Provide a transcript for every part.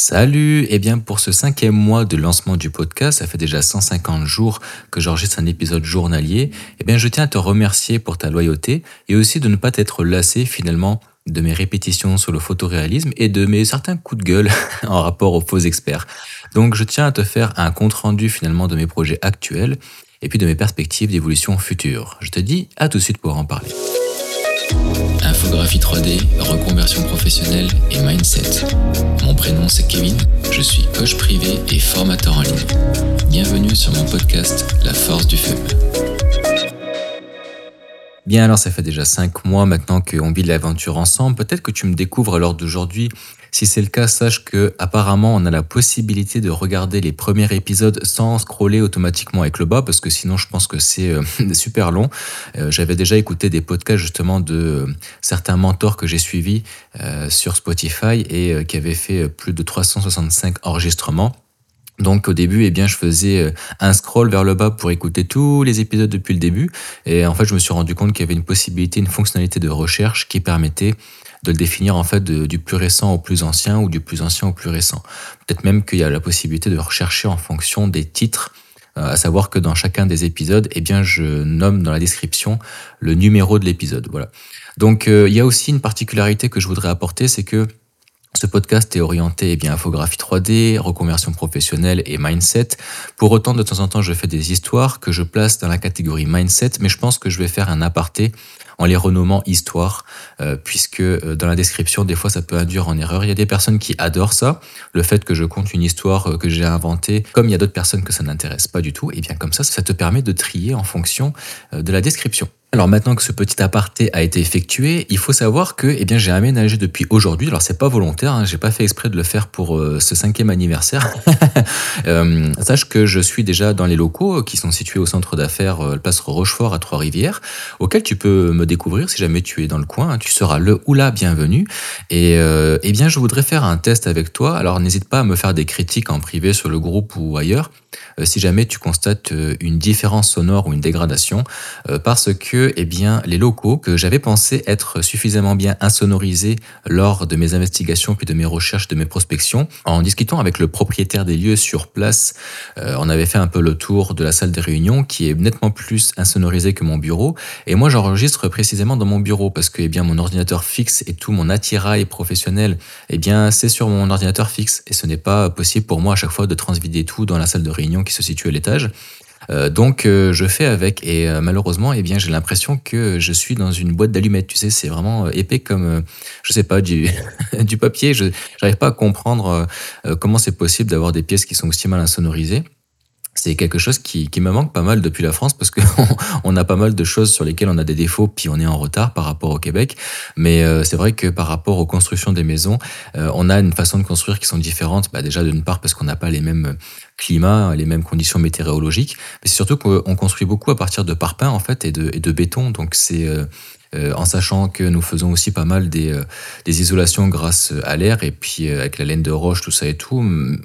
Salut eh bien pour ce cinquième mois de lancement du podcast, ça fait déjà 150 jours que j'enregistre un épisode journalier, eh bien je tiens à te remercier pour ta loyauté et aussi de ne pas t'être lassé finalement de mes répétitions sur le photoréalisme et de mes certains coups de gueule en rapport aux faux experts. Donc je tiens à te faire un compte rendu finalement de mes projets actuels et puis de mes perspectives d'évolution future. Je te dis à tout de suite pour en parler. Infographie 3D, reconversion professionnelle et mindset. Mon prénom c'est Kevin, je suis coach privé et formateur en ligne. Bienvenue sur mon podcast La force du feu. Bien alors ça fait déjà 5 mois maintenant qu'on vit l'aventure ensemble. Peut-être que tu me découvres l'heure d'aujourd'hui si c'est le cas, sache que apparemment on a la possibilité de regarder les premiers épisodes sans scroller automatiquement avec le bas, parce que sinon je pense que c'est euh, super long. Euh, j'avais déjà écouté des podcasts justement de euh, certains mentors que j'ai suivis sur Spotify et qui avaient fait plus de 365 enregistrements. Donc au début, eh bien, je faisais un scroll vers le bas pour écouter tous les épisodes depuis le début. Et en fait, je me suis rendu compte qu'il y avait une possibilité, une fonctionnalité de recherche qui permettait de le définir en fait du plus récent au plus ancien ou du plus ancien au plus récent. Peut-être même qu'il y a la possibilité de rechercher en fonction des titres, euh, à savoir que dans chacun des épisodes, eh bien, je nomme dans la description le numéro de l'épisode. Voilà. Donc, euh, il y a aussi une particularité que je voudrais apporter, c'est que ce podcast est orienté eh bien, infographie 3D, reconversion professionnelle et mindset. Pour autant, de temps en temps, je fais des histoires que je place dans la catégorie mindset, mais je pense que je vais faire un aparté en les renommant histoire, euh, puisque euh, dans la description, des fois, ça peut induire en erreur. Il y a des personnes qui adorent ça, le fait que je compte une histoire euh, que j'ai inventée, comme il y a d'autres personnes que ça n'intéresse pas du tout, et bien comme ça, ça te permet de trier en fonction de la description. Alors maintenant que ce petit aparté a été effectué, il faut savoir que eh bien j'ai aménagé depuis aujourd'hui. Alors c'est pas volontaire, hein, j'ai pas fait exprès de le faire pour euh, ce cinquième anniversaire. euh, sache que je suis déjà dans les locaux qui sont situés au centre d'affaires euh, Place Rochefort à Trois-Rivières, auquel tu peux me découvrir si jamais tu es dans le coin. Hein. tu seras le ou la bienvenue. Et euh, eh bien je voudrais faire un test avec toi. Alors n'hésite pas à me faire des critiques en privé sur le groupe ou ailleurs euh, si jamais tu constates une différence sonore ou une dégradation, parce que eh bien, les locaux que j'avais pensé être suffisamment bien insonorisés lors de mes investigations puis de mes recherches, de mes prospections, en discutant avec le propriétaire des lieux sur place, euh, on avait fait un peu le tour de la salle des réunions qui est nettement plus insonorisée que mon bureau. Et moi, j'enregistre précisément dans mon bureau parce que eh bien, mon ordinateur fixe et tout mon attirail professionnel, eh c'est sur mon ordinateur fixe et ce n'est pas possible pour moi à chaque fois de transvider tout dans la salle de réunion qui se situe à l'étage. Euh, donc euh, je fais avec et euh, malheureusement eh bien j'ai l'impression que je suis dans une boîte d'allumettes. Tu sais, c'est vraiment épais comme je sais pas du du papier. Je n'arrive pas à comprendre comment c'est possible d'avoir des pièces qui sont aussi mal insonorisées c'est quelque chose qui, qui, me manque pas mal depuis la France parce qu'on on a pas mal de choses sur lesquelles on a des défauts puis on est en retard par rapport au Québec. Mais euh, c'est vrai que par rapport aux constructions des maisons, euh, on a une façon de construire qui sont différentes. Bah déjà d'une part parce qu'on n'a pas les mêmes climats, les mêmes conditions météorologiques, mais c'est surtout qu'on construit beaucoup à partir de parpaing en fait et de, et de béton. Donc c'est euh, en sachant que nous faisons aussi pas mal des, euh, des isolations grâce à l'air et puis euh, avec la laine de roche, tout ça et tout.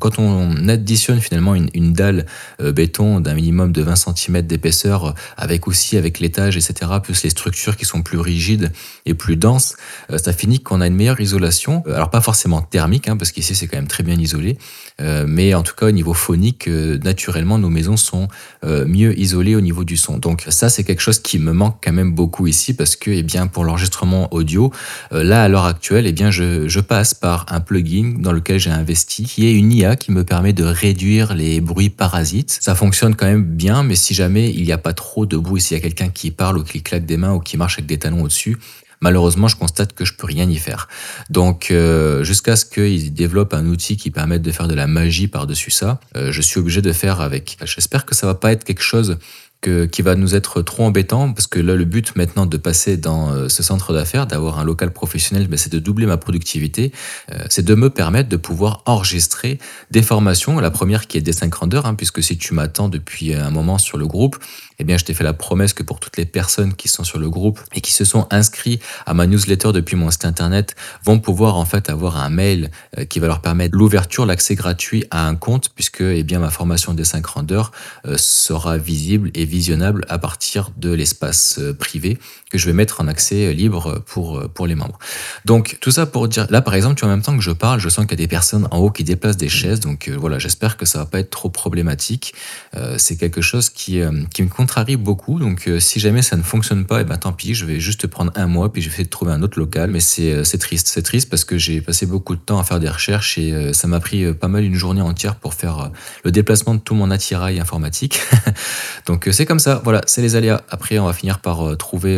Quand on additionne finalement une, une dalle béton d'un minimum de 20 cm d'épaisseur, avec aussi avec l'étage, etc., plus les structures qui sont plus rigides et plus denses, ça finit qu'on a une meilleure isolation. Alors pas forcément thermique, hein, parce qu'ici c'est quand même très bien isolé, mais en tout cas au niveau phonique, naturellement nos maisons sont mieux isolées au niveau du son. Donc ça c'est quelque chose qui me manque quand même beaucoup ici parce que eh bien, pour l'enregistrement audio, euh, là, à l'heure actuelle, eh bien, je, je, passe par un plugin dans lequel j'ai investi, qui est une IA qui me permet de réduire les bruits parasites. Ça fonctionne quand même bien, mais si jamais il n'y a pas trop de bruit, s'il y a quelqu'un qui parle ou qui claque des mains ou qui marche avec des talons au-dessus, malheureusement, je constate que je peux rien y faire. Donc, euh, jusqu'à ce qu'ils développent un outil qui permette de faire de la magie par-dessus ça, euh, je suis obligé de faire avec. J'espère que ça va pas être quelque chose qui va nous être trop embêtant parce que là le but maintenant de passer dans euh, ce centre d'affaires, d'avoir un local professionnel, ben, c'est de doubler ma productivité, euh, c'est de me permettre de pouvoir enregistrer des formations. La première qui est des 50 heures, hein, puisque si tu m'attends depuis un moment sur le groupe, eh bien, je t'ai fait la promesse que pour toutes les personnes qui sont sur le groupe et qui se sont inscrits à ma newsletter depuis mon site internet vont pouvoir en fait avoir un mail euh, qui va leur permettre l'ouverture, l'accès gratuit à un compte puisque eh bien, ma formation des 5 grandeurs euh, sera visible et visionnable à partir de l'espace euh, privé que je vais mettre en accès libre pour, pour les membres. Donc, tout ça pour dire, là par exemple, tu vois, en même temps que je parle, je sens qu'il y a des personnes en haut qui déplacent des chaises. Donc voilà, j'espère que ça va pas être trop problématique. c'est quelque chose qui, qui me contrarie beaucoup. Donc, euh, si jamais ça ne fonctionne pas, et eh ben tant pis, je vais juste prendre un mois puis je vais trouver un autre local. Mais c'est euh, triste, c'est triste parce que j'ai passé beaucoup de temps à faire des recherches et euh, ça m'a pris pas mal une journée entière pour faire le déplacement de tout mon attirail informatique. Donc, c'est comme ça. Voilà, c'est les aléas. Après, on va finir par trouver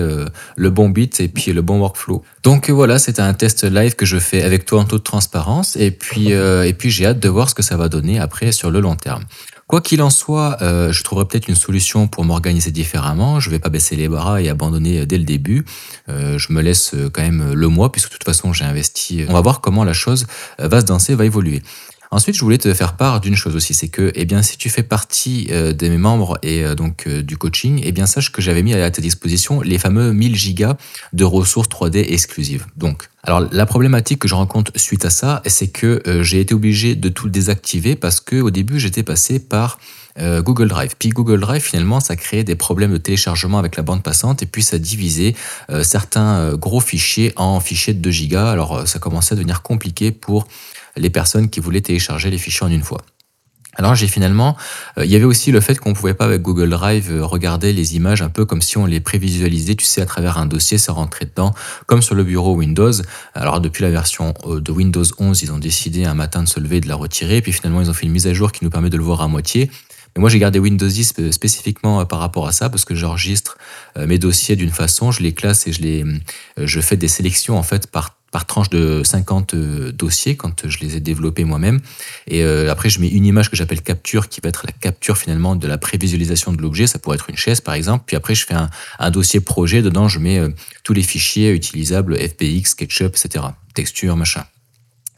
le bon bit et puis le bon workflow. Donc voilà, c'était un test live que je fais avec toi en toute transparence et puis et puis j'ai hâte de voir ce que ça va donner après sur le long terme. Quoi qu'il en soit, euh, je trouverai peut-être une solution pour m'organiser différemment. Je ne vais pas baisser les bras et abandonner dès le début. Euh, je me laisse quand même le mois, puisque de toute façon j'ai investi. On va voir comment la chose va se danser, va évoluer. Ensuite, je voulais te faire part d'une chose aussi, c'est que, eh bien, si tu fais partie euh, de mes membres et donc du coaching, eh bien, sache que j'avais mis à ta disposition les fameux 1000 gigas de ressources 3D exclusives. Donc, alors la problématique que je rencontre suite à ça, c'est que euh, j'ai été obligé de tout désactiver parce que au début j'étais passé par euh, Google Drive. Puis Google Drive finalement ça créait des problèmes de téléchargement avec la bande passante et puis ça divisait euh, certains gros fichiers en fichiers de 2 gigas. Alors ça commençait à devenir compliqué pour les personnes qui voulaient télécharger les fichiers en une fois. Alors j'ai finalement, euh, il y avait aussi le fait qu'on pouvait pas avec Google Drive euh, regarder les images un peu comme si on les prévisualisait, tu sais, à travers un dossier, ça rentrait dedans, comme sur le bureau Windows. Alors depuis la version euh, de Windows 11, ils ont décidé un matin de se lever et de la retirer, et puis finalement ils ont fait une mise à jour qui nous permet de le voir à moitié. Mais moi j'ai gardé Windows 10 spécifiquement par rapport à ça parce que j'enregistre mes dossiers d'une façon, je les classe et je les, je fais des sélections en fait par par tranche de 50 euh, dossiers quand je les ai développés moi-même. Et euh, après, je mets une image que j'appelle capture, qui va être la capture finalement de la prévisualisation de l'objet. Ça pourrait être une chaise, par exemple. Puis après, je fais un, dossier projet. Dedans, je mets euh, tous les fichiers utilisables, FBX, SketchUp, etc. Texture, machin.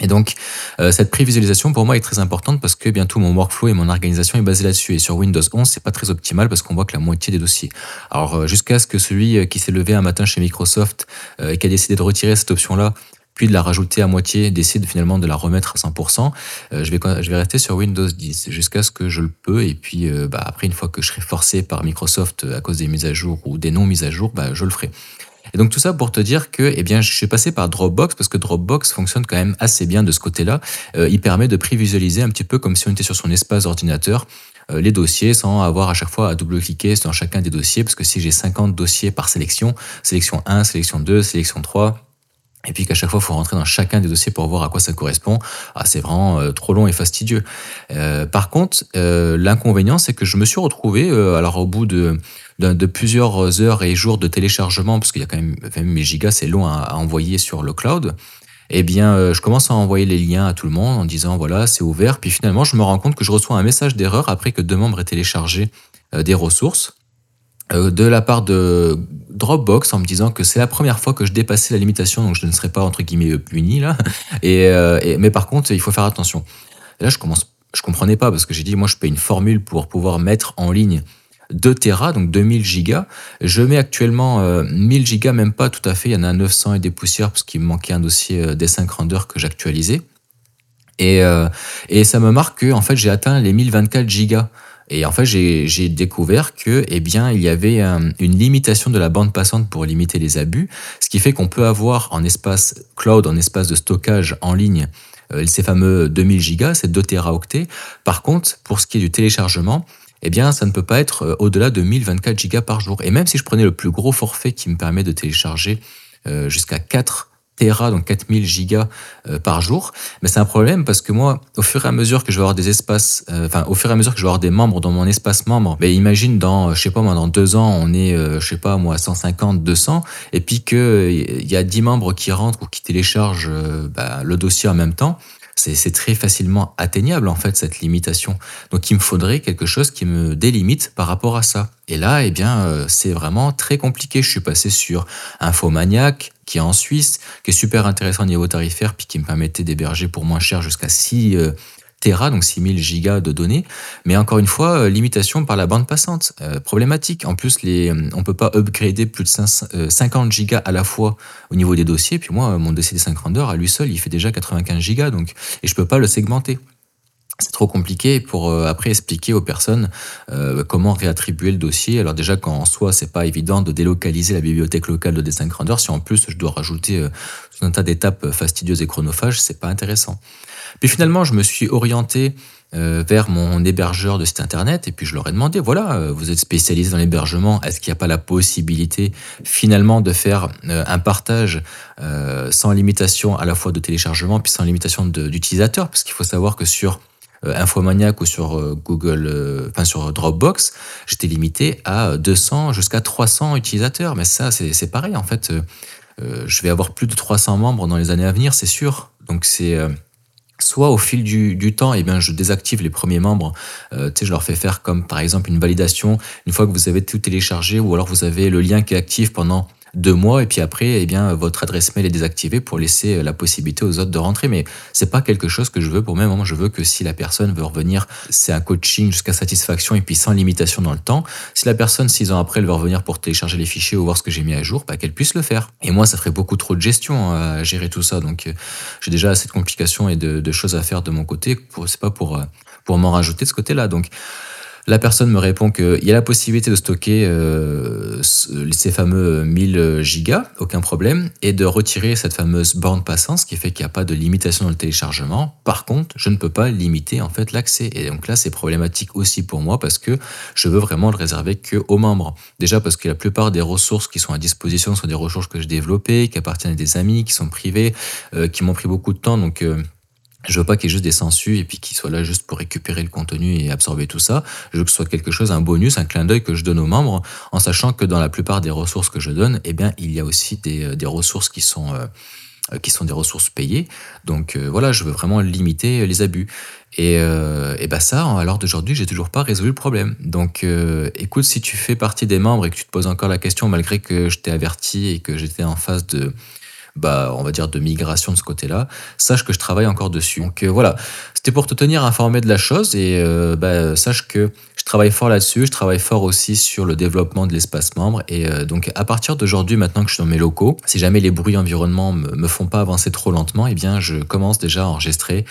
Et donc, euh, cette prévisualisation pour moi est très importante parce que bientôt mon workflow et mon organisation est basé là-dessus. Et sur Windows 11, c'est pas très optimal parce qu'on voit que la moitié des dossiers. Alors, euh, jusqu'à ce que celui euh, qui s'est levé un matin chez Microsoft et qui a décidé de retirer cette option-là, puis de la rajouter à moitié, décide finalement de la remettre à 100%, je, vais, je vais rester sur Windows 10 jusqu'à ce que je le peux. Et puis, bah, après, une fois que je serai forcé par Microsoft à cause des mises à jour ou des non mises à jour, bah, je le ferai. Et donc tout ça pour te dire que eh bien, je suis passé par Dropbox parce que Dropbox fonctionne quand même assez bien de ce côté-là. Euh, il permet de prévisualiser un petit peu comme si on était sur son espace ordinateur euh, les dossiers sans avoir à chaque fois à double-cliquer dans chacun des dossiers parce que si j'ai 50 dossiers par sélection, sélection 1, sélection 2, sélection 3, et puis qu'à chaque fois, il faut rentrer dans chacun des dossiers pour voir à quoi ça correspond. Ah, c'est vraiment euh, trop long et fastidieux. par contre, l'inconvénient, c'est que je me suis retrouvé, alors au bout de plusieurs heures et jours de téléchargement, parce qu'il y a quand même, mes gigas, c'est long à, envoyer sur le cloud, eh bien, euh, je commence à envoyer les liens à tout le monde en disant voilà, c'est ouvert. Puis finalement, je me rends compte que je reçois un message d'erreur après que deux membres aient téléchargé euh, des ressources euh, de la part de Dropbox en me disant que c'est la première fois que je dépassais la limitation, donc je ne serais pas entre guillemets puni là. Et, mais par contre, il faut faire attention. là, je commence, je comprenais pas parce que j'ai dit moi, je paye une formule pour pouvoir mettre en ligne 2 Tera, donc 2000 gigas. Je mets actuellement 1000 euh, gigas, même pas tout à fait. Il y en a 900 et des poussières parce qu'il me manquait un dossier euh, des 5 render que j'actualisais. Et, euh, et ça me marque que en fait, j'ai atteint les 1024 gigas. Et en fait, j'ai découvert que, eh bien, il y avait une limitation de la bande passante pour limiter les abus, ce qui fait qu'on peut avoir en espace cloud, en espace de stockage en ligne, ces fameux 2000 gigas, ces 2 teraoctets. Par contre, pour ce qui est du téléchargement, eh bien, ça ne peut pas être euh, au-delà de 1024 gigas par jour. Et même si je prenais le plus gros forfait qui me permet de télécharger euh, jusqu'à 4 Tera, donc 4000 gigas euh, par jour. Mais c'est un problème parce que moi, au fur et à mesure que je vais avoir des espaces, enfin, au fur et à mesure que je vais avoir des membres dans mon espace membre, ben, imagine dans, je sais pas moi, dans deux ans, on est, je sais pas moi, 150, 200, et puis qu'il y a 10 membres qui rentrent ou qui téléchargent ben, le dossier en même temps c'est très facilement atteignable en fait cette limitation. Donc il me faudrait quelque chose qui me délimite par rapport à ça. Et là, eh bien, euh, c'est vraiment très compliqué. Je suis passé sur Infomaniac, qui est en Suisse, qui est super intéressant au niveau tarifaire, puis qui me permettait d'héberger pour moins cher jusqu'à 6 Tera, donc 6000 gigas de données. Mais encore une fois, euh, limitation par la bande passante. Euh, problématique. En plus, euh, on peut pas upgrader plus de 50 gigas à la fois au niveau des dossiers. Puis moi, mon dossier des 50 heures, à lui seul, il fait déjà 95 gigas. Donc, et je peux pas le segmenter. C'est trop compliqué pour après expliquer aux personnes comment réattribuer le dossier. Alors déjà qu'en soi, c'est pas évident de délocaliser la bibliothèque locale de Dessin Grandeur. Si en plus je dois rajouter un tas d'étapes fastidieuses et chronophages, c'est pas intéressant. Puis finalement, je me suis orienté euh, vers mon hébergeur de site internet et puis je leur ai demandé voilà euh, vous êtes spécialisé dans l'hébergement est-ce qu'il n'y a pas la possibilité finalement de faire euh, un partage sans limitation à la fois de téléchargement puis sans limitation d'utilisateurs parce qu'il faut savoir que sur Infomaniac ou sur Google enfin sur Dropbox j'étais limité à 200 jusqu'à 300 utilisateurs. Mais ça c'est pareil en fait je vais avoir plus de 300 membres dans les années à venir c'est sûr. Donc c'est soit au fil du, temps, eh je désactive les premiers membres. Euh, je leur fais faire comme par exemple une validation. Une fois que vous avez tout téléchargé ou alors vous avez le lien qui est actif pendant deux mois et puis après, eh bien, votre adresse mail est désactivée pour laisser euh, la possibilité aux autres de rentrer. Mais c'est pas quelque chose que je veux pour moi. Je veux que si la personne veut revenir, c'est un coaching jusqu'à satisfaction et puis sans limitation dans le temps. Si la personne, six ans après, elle veut revenir pour télécharger les fichiers ou voir ce que j'ai mis à jour, bah, qu'elle puisse le faire. Et moi, ça ferait beaucoup trop de gestion hein, à gérer tout ça. Donc, euh, j'ai déjà assez de complications et de, choses à faire de mon côté. C'est pas pour, euh, pour m'en rajouter de ce côté-là. Donc, la personne me répond qu'il y a la possibilité de stocker euh, ces fameux 1000 gigas, aucun problème, et de retirer cette fameuse borne passante, ce qui fait qu'il n'y a pas de limitation dans le téléchargement. Par contre, je ne peux pas limiter en fait l'accès. Et donc là, c'est problématique aussi pour moi parce que je veux vraiment le réserver que aux membres. Déjà parce que la plupart des ressources qui sont à disposition sont des ressources que j'ai développées, qui appartiennent à des amis, qui sont privées, euh, qui m'ont pris beaucoup de temps. Donc euh, je veux pas qu'il y ait juste des sensus et puis qu'il soit là juste pour récupérer le contenu et absorber tout ça. Je veux que ce soit quelque chose, un bonus, un clin d'œil que je donne aux membres, en sachant que dans la plupart des ressources que je donne, eh bien, il y a aussi des, euh, des ressources qui sont euh, euh, qui sont des ressources payées. Donc voilà, je veux vraiment limiter les abus. Et, et ben ça, à l'heure d'aujourd'hui, j'ai toujours pas résolu le problème. Donc écoute, si tu fais partie des membres et que tu te poses encore la question, malgré que je t'ai averti et que j'étais en phase de bah, on va dire, de migration de ce côté-là, sache que je travaille encore dessus. Donc euh, voilà, c'était pour te tenir informé de la chose et euh, bah, sache que je travaille fort là-dessus, je travaille fort aussi sur le développement de l'espace membre et euh, donc à partir d'aujourd'hui, maintenant que je suis dans mes locaux, si jamais les bruits environnement me, me font pas avancer trop lentement, eh bien je commence déjà à enregistrer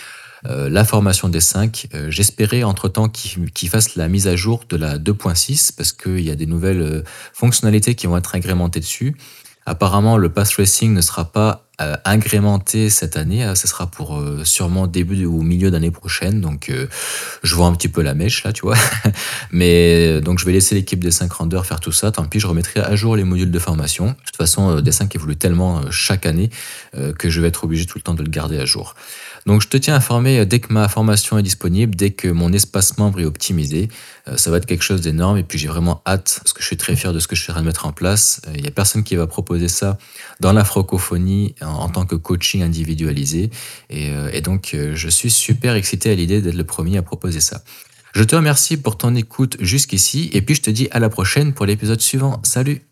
la formation des 5. J'espérais entre-temps qu'ils fassent la mise à jour de la 2.6 parce qu'il y a des nouvelles fonctionnalités qui vont être agrémentées dessus. Apparemment, le pass racing ne sera pas euh, cette année. Euh, ce sera pour euh, sûrement début ou milieu d'année prochaine. Donc, je vois un petit peu la mèche là, tu vois. Mais donc, je vais laisser l'équipe des 5 rendeurs faire tout ça. Tant pis, je remettrai à jour les modules de formation. De toute façon, des 5 évoluent tellement chaque année que je vais être obligé tout le temps de le garder à jour. Donc je te tiens informé dès que ma formation est disponible, dès que mon espace membre est optimisé. ça va être quelque chose d'énorme et puis j'ai vraiment hâte parce que je suis très fier de ce que je suis en de mettre en place. Il n'y a personne qui va proposer ça dans la francophonie en, tant que coaching individualisé. Et, euh, donc, euh, je suis super excité à l'idée d'être le premier à proposer ça. Je te remercie pour ton écoute jusqu'ici et puis je te dis à la prochaine pour l'épisode suivant. Salut